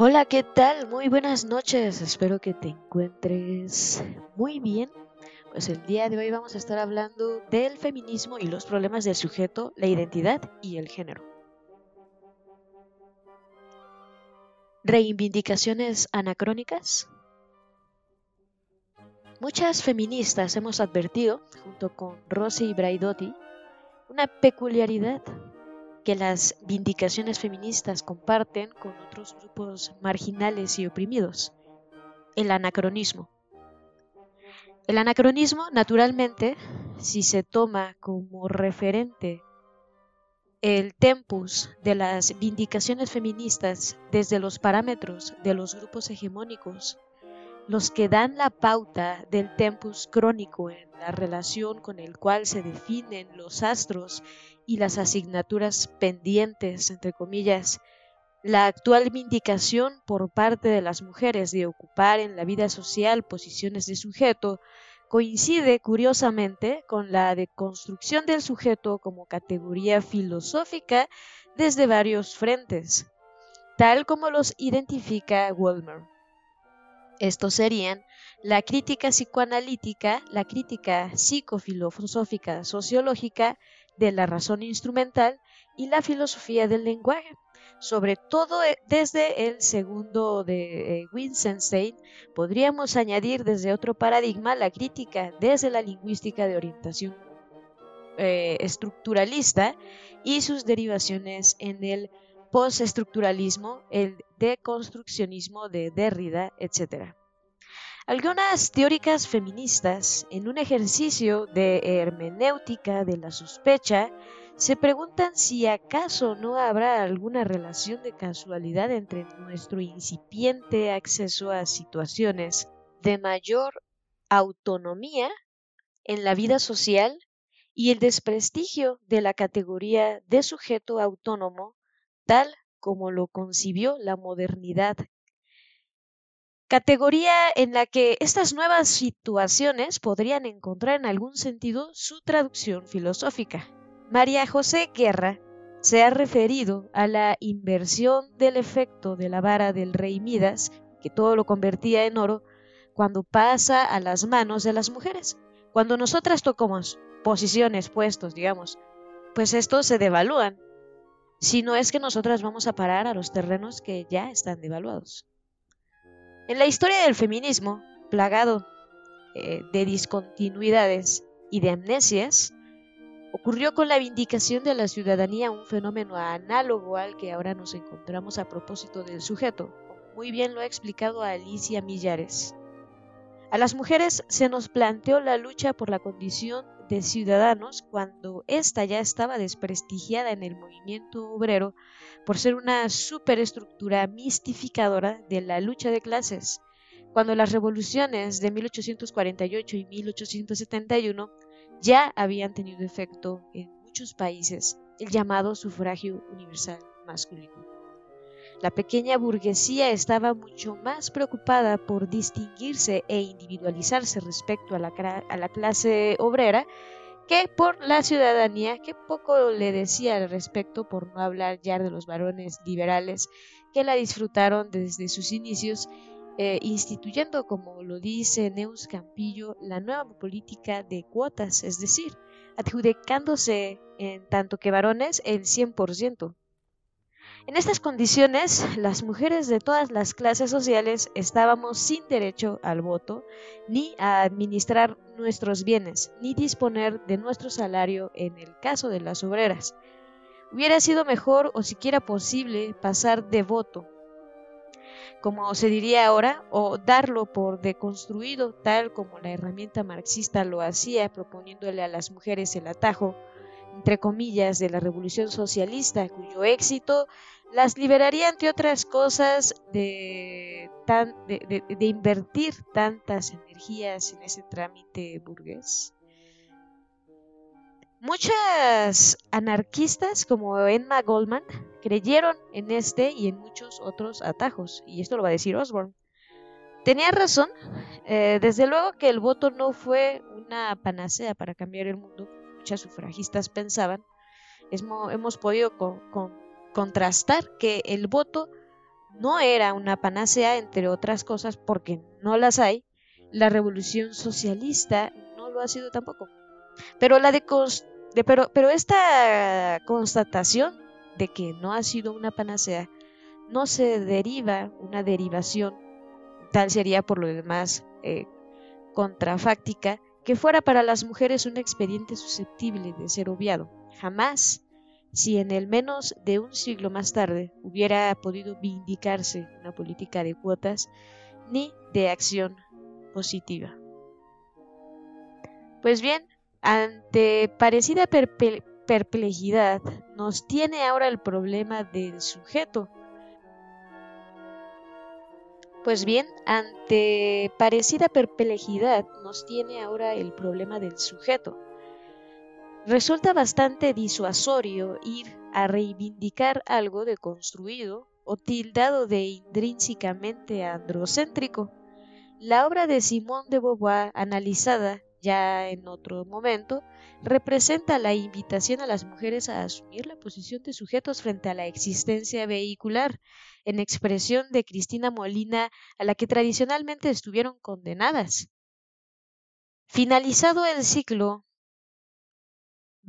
Hola, ¿qué tal? Muy buenas noches. Espero que te encuentres muy bien. Pues el día de hoy vamos a estar hablando del feminismo y los problemas del sujeto, la identidad y el género. Reivindicaciones anacrónicas. Muchas feministas hemos advertido, junto con Rosy Braidotti, una peculiaridad que las vindicaciones feministas comparten con otros grupos marginales y oprimidos, el anacronismo. El anacronismo, naturalmente, si se toma como referente el tempus de las vindicaciones feministas desde los parámetros de los grupos hegemónicos, los que dan la pauta del tempus crónico en la relación con el cual se definen los astros y las asignaturas pendientes, entre comillas, la actual vindicación por parte de las mujeres de ocupar en la vida social posiciones de sujeto coincide curiosamente con la deconstrucción del sujeto como categoría filosófica desde varios frentes, tal como los identifica Wolmer. Estos serían la crítica psicoanalítica, la crítica psicofilosófica sociológica de la razón instrumental y la filosofía del lenguaje, sobre todo eh, desde el segundo de eh, Wittgenstein, podríamos añadir desde otro paradigma la crítica desde la lingüística de orientación eh, estructuralista y sus derivaciones en el postestructuralismo, el deconstruccionismo de Derrida, etc. Algunas teóricas feministas, en un ejercicio de hermenéutica de la sospecha, se preguntan si acaso no habrá alguna relación de casualidad entre nuestro incipiente acceso a situaciones de mayor autonomía en la vida social y el desprestigio de la categoría de sujeto autónomo tal como lo concibió la modernidad categoría en la que estas nuevas situaciones podrían encontrar en algún sentido su traducción filosófica. María José Guerra se ha referido a la inversión del efecto de la vara del rey Midas, que todo lo convertía en oro, cuando pasa a las manos de las mujeres. Cuando nosotras tocamos posiciones, puestos, digamos, pues estos se devalúan, si no es que nosotras vamos a parar a los terrenos que ya están devaluados. En la historia del feminismo, plagado eh, de discontinuidades y de amnesias, ocurrió con la vindicación de la ciudadanía un fenómeno análogo al que ahora nos encontramos a propósito del sujeto. Muy bien lo ha explicado Alicia Millares. A las mujeres se nos planteó la lucha por la condición de ciudadanos cuando ésta ya estaba desprestigiada en el movimiento obrero por ser una superestructura mistificadora de la lucha de clases, cuando las revoluciones de 1848 y 1871 ya habían tenido efecto en muchos países el llamado sufragio universal masculino. La pequeña burguesía estaba mucho más preocupada por distinguirse e individualizarse respecto a la, a la clase obrera que por la ciudadanía, que poco le decía al respecto por no hablar ya de los varones liberales que la disfrutaron desde sus inicios, eh, instituyendo, como lo dice Neus Campillo, la nueva política de cuotas, es decir, adjudicándose en tanto que varones el 100%. En estas condiciones, las mujeres de todas las clases sociales estábamos sin derecho al voto, ni a administrar nuestros bienes, ni disponer de nuestro salario en el caso de las obreras. Hubiera sido mejor o siquiera posible pasar de voto, como se diría ahora, o darlo por deconstruido, tal como la herramienta marxista lo hacía, proponiéndole a las mujeres el atajo, entre comillas, de la revolución socialista, cuyo éxito las liberaría, entre otras cosas, de, de, invertir tantas energías en ese trámite burgués. Muchas anarquistas como Emma Goldman creyeron en este y en muchos otros atajos, y esto lo va a decir Osborne. Tenía razón, eh, desde luego que el voto no fue una panacea para cambiar el mundo, muchas sufragistas pensaban. hemos podido contrastar que el voto no era una panacea, entre otras cosas, porque no las hay, la revolución socialista no lo ha sido tampoco. Pero, la de, pero, pero esta constatación de que no ha sido una panacea no se deriva una derivación, tal sería por lo demás eh, contrafáctica, que fuera para las mujeres un expediente susceptible de ser obviado. Jamás, si en el menos de un siglo más tarde hubiera podido vindicarse una política de cuotas ni de acción positiva. Pues bien, ante parecida perplejidad, nos tiene ahora el problema del sujeto. Pues bien, ante parecida perplejidad, nos tiene ahora el problema del sujeto. Resulta bastante disuasorio ir a reivindicar algo deconstruido o tildado de intrínsecamente androcéntrico. La obra de Simone de Beauvoir, analizada ya en otro momento, representa la invitación a las mujeres a asumir la posición de sujetos frente a la existencia vehicular, en expresión de Cristina Molina, a la que tradicionalmente estuvieron condenadas. Finalizado el ciclo,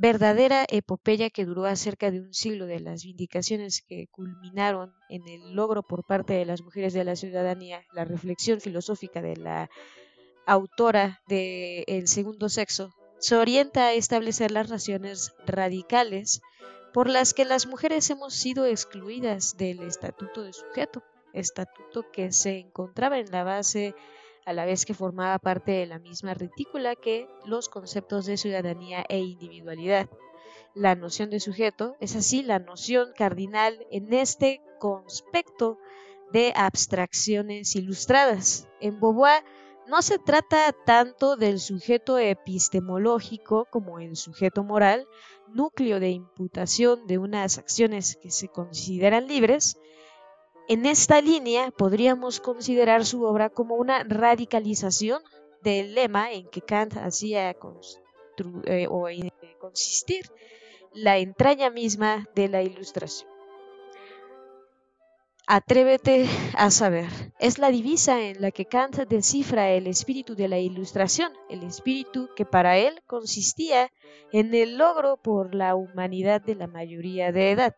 verdadera epopeya que duró cerca de un siglo de las vindicaciones que culminaron en el logro por parte de las mujeres de la ciudadanía, la reflexión filosófica de la autora de El segundo sexo, se orienta a establecer las razones radicales por las que las mujeres hemos sido excluidas del estatuto de sujeto, estatuto que se encontraba en la base a la vez que formaba parte de la misma retícula que los conceptos de ciudadanía e individualidad. La noción de sujeto es así la noción cardinal en este conspecto de abstracciones ilustradas. En Beauvoir no se trata tanto del sujeto epistemológico como el sujeto moral, núcleo de imputación de unas acciones que se consideran libres, en esta línea podríamos considerar su obra como una radicalización del lema en que Kant hacía eh, consistir la entraña misma de la ilustración. Atrévete a saber. Es la divisa en la que Kant descifra el espíritu de la ilustración, el espíritu que para él consistía en el logro por la humanidad de la mayoría de edad,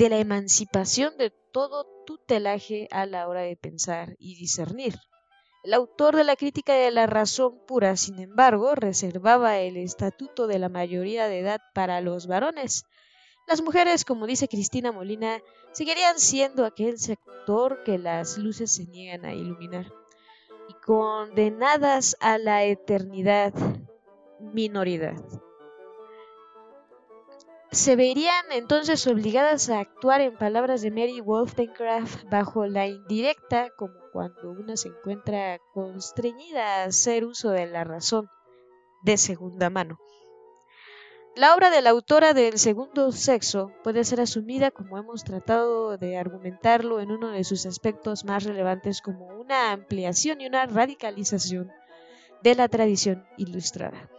de la emancipación de todo tutelaje a la hora de pensar y discernir. El autor de la crítica de la razón pura, sin embargo, reservaba el estatuto de la mayoría de edad para los varones. Las mujeres, como dice Cristina Molina, seguirían siendo aquel sector que las luces se niegan a iluminar y condenadas a la eternidad minoridad se verían entonces obligadas a actuar en palabras de Mary Wollstonecraft bajo la indirecta, como cuando una se encuentra constreñida a hacer uso de la razón de segunda mano. La obra de la autora del segundo sexo puede ser asumida, como hemos tratado de argumentarlo en uno de sus aspectos más relevantes, como una ampliación y una radicalización de la tradición ilustrada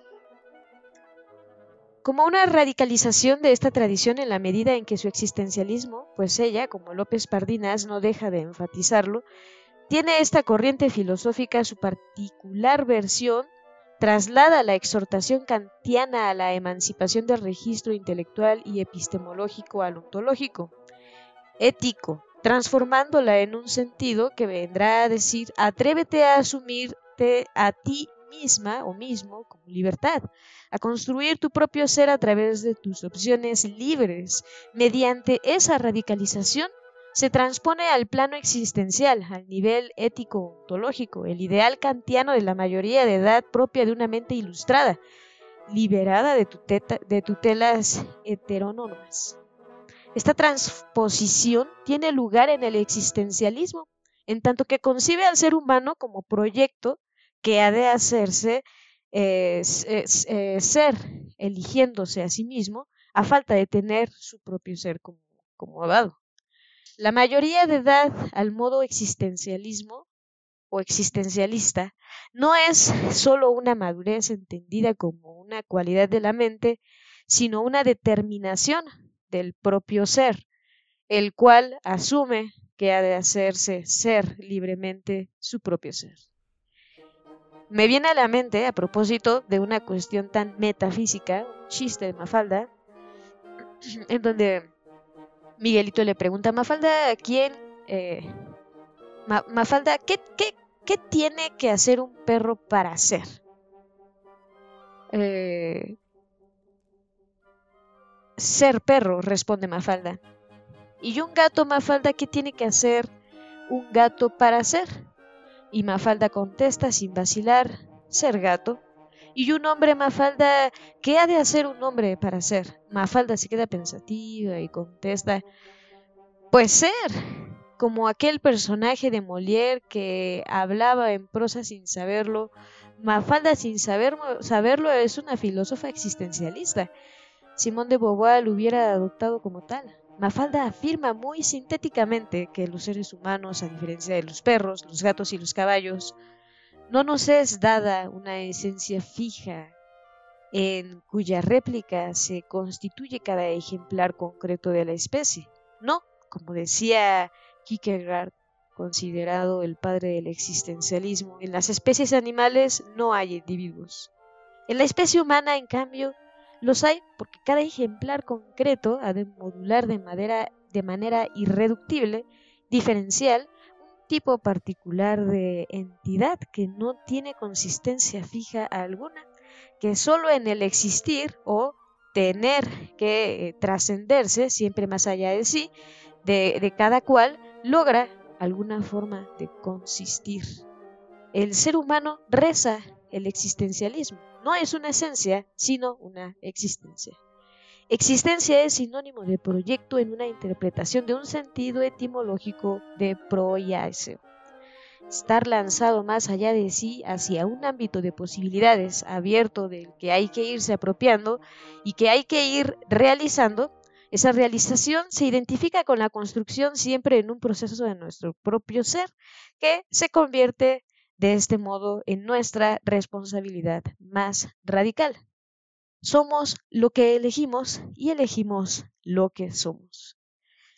como una radicalización de esta tradición en la medida en que su existencialismo, pues ella, como López Pardinas, no deja de enfatizarlo, tiene esta corriente filosófica su particular versión, traslada la exhortación kantiana a la emancipación del registro intelectual y epistemológico al ontológico, ético, transformándola en un sentido que vendrá a decir atrévete a asumirte a ti misma o mismo como libertad, a construir tu propio ser a través de tus opciones libres. Mediante esa radicalización se transpone al plano existencial, al nivel ético-ontológico, el ideal kantiano de la mayoría de edad propia de una mente ilustrada, liberada de, de tutelas heterónomas. Esta transposición tiene lugar en el existencialismo, en tanto que concibe al ser humano como proyecto que ha de hacerse eh, ser eligiéndose a sí mismo a falta de tener su propio ser como, como dado. La mayoría de edad al modo existencialismo o existencialista no es sólo una madurez entendida como una cualidad de la mente, sino una determinación del propio ser, el cual asume que ha de hacerse ser libremente su propio ser. Me viene a la mente, a propósito de una cuestión tan metafísica, un chiste de Mafalda, en donde Miguelito le pregunta a Mafalda quién... Eh, Mafalda, ¿qué, ¿qué, qué, tiene que hacer un perro para ser? Eh, ser perro, responde Mafalda. ¿Y un gato, Mafalda, qué tiene que hacer un gato para ser? Y Mafalda contesta sin vacilar, ser gato. Y un hombre, Mafalda, ¿qué ha de hacer un hombre para ser? Mafalda se queda pensativa y contesta, pues ser, como aquel personaje de Molière que hablaba en prosa sin saberlo. Mafalda sin saberlo es una filósofa existencialista. Simón de Beauvoir lo hubiera adoptado como tal. Mafalda afirma muy sintéticamente que los seres humanos, a diferencia de los perros, los gatos y los caballos, no nos es dada una esencia fija en cuya réplica se constituye cada ejemplar concreto de la especie. No, como decía Kierkegaard, considerado el padre del existencialismo, en las especies animales no hay individuos. En la especie humana, en cambio, los hay porque cada ejemplar concreto ha de modular de, manera irreductible, diferencial, un tipo particular de entidad que no tiene consistencia fija alguna, que solo en el existir o tener que eh, trascenderse siempre más allá de sí, de, de cada cual, logra alguna forma de consistir. El ser humano reza el existencialismo. No es una esencia, sino una existencia. Existencia es sinónimo de proyecto en una interpretación de un sentido etimológico de pro y Estar lanzado más allá de sí hacia un ámbito de posibilidades abierto del que hay que irse apropiando y que hay que ir realizando, esa realización se identifica con la construcción siempre en un proceso de nuestro propio ser que se convierte de este modo en nuestra responsabilidad más radical. Somos lo que elegimos y elegimos lo que somos.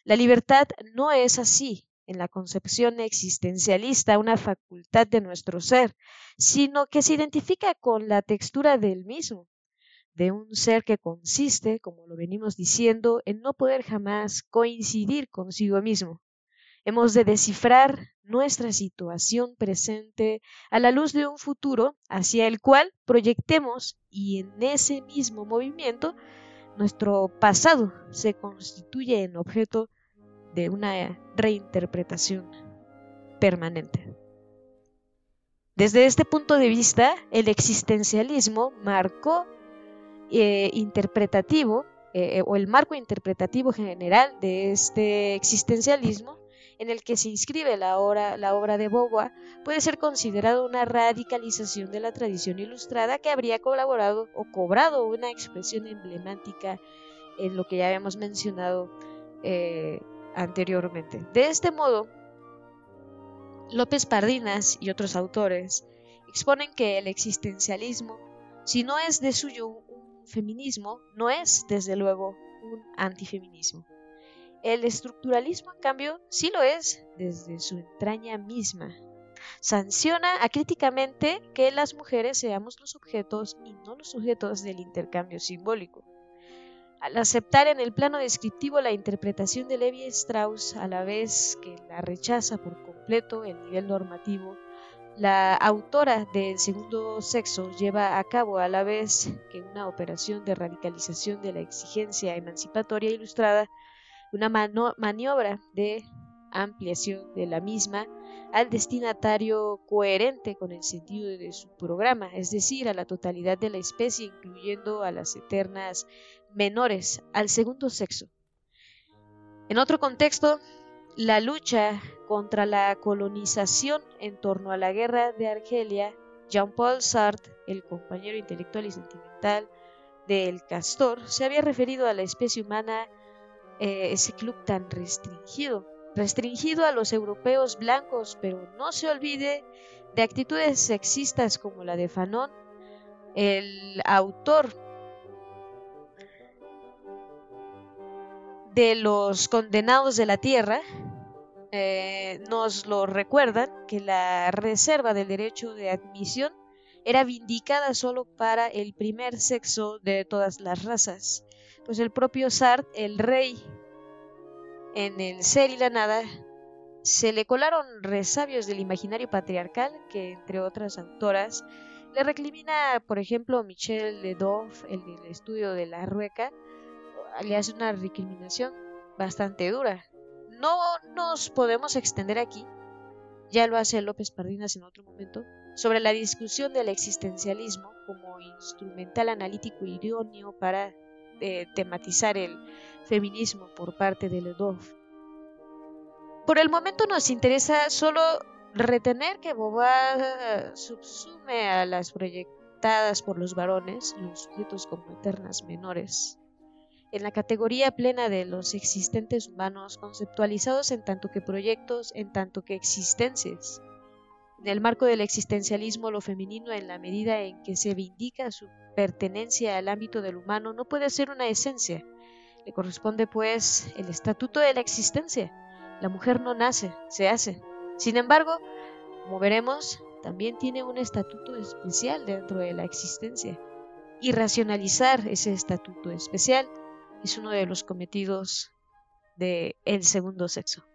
La libertad no es así en la concepción existencialista una facultad de nuestro ser, sino que se identifica con la textura del mismo, de un ser que consiste, como lo venimos diciendo, en no poder jamás coincidir consigo mismo, Hemos de descifrar nuestra situación presente a la luz de un futuro hacia el cual proyectemos y en ese mismo movimiento nuestro pasado se constituye en objeto de una reinterpretación permanente. Desde este punto de vista, el existencialismo marcó eh, interpretativo eh, o el marco interpretativo general de este existencialismo en el que se inscribe la obra, de Beauvoir puede ser considerado una radicalización de la tradición ilustrada que habría colaborado o cobrado una expresión emblemática en lo que ya habíamos mencionado eh, anteriormente. De este modo, López Pardinas y otros autores exponen que el existencialismo, si no es de suyo un feminismo, no es, desde luego, un antifeminismo. El estructuralismo, en cambio, sí lo es desde su entraña misma. Sanciona acríticamente que las mujeres seamos los objetos y no los sujetos del intercambio simbólico. Al aceptar en el plano descriptivo la interpretación de Levi Strauss, a la vez que la rechaza por completo el nivel normativo, la autora del segundo sexo lleva a cabo a la vez que una operación de radicalización de la exigencia emancipatoria ilustrada una maniobra de ampliación de la misma al destinatario coherente con el sentido de su programa, es decir, a la totalidad de la especie, incluyendo a las eternas menores, al segundo sexo. En otro contexto, la lucha contra la colonización en torno a la guerra de Argelia, Jean-Paul Sartre, el compañero intelectual y sentimental del Castor, se había referido a la especie humana eh, ese club tan restringido, restringido a los europeos blancos, pero no se olvide de actitudes sexistas como la de Fanon, el autor de los condenados de la tierra, eh, nos lo recuerdan que la reserva del derecho de admisión era vindicada solo para el primer sexo de todas las razas, pues el propio Sartre, el rey, en el ser y la nada, se le colaron resabios del imaginario patriarcal que, entre otras autoras, le recrimina, por ejemplo, Michel Ledoff, el del estudio de la rueca, le hace una recriminación bastante dura. No nos podemos extender aquí, ya lo hace López Pardinas en otro momento, sobre la discusión del existencialismo como instrumental analítico idóneo para eh, tematizar el feminismo por parte de Ledoff. Por el momento nos interesa solo retener que Beauvoir subsume a las proyectadas por los varones, los sujetos como eternas menores, en la categoría plena de los existentes humanos conceptualizados en tanto que proyectos, en tanto que existencias. En el marco del existencialismo, lo femenino, en la medida en que se vindica su pertenencia al ámbito del humano, no puede ser una esencia. Le corresponde, pues, el estatuto de la existencia la mujer no nace, se hace. Sin embargo, como veremos, también tiene un estatuto especial dentro de la existencia. Y racionalizar ese estatuto especial es uno de los cometidos del el segundo sexo.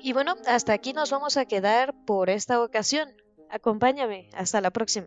Y bueno, hasta aquí nos vamos a quedar por esta ocasión. Acompáñame, hasta la próxima.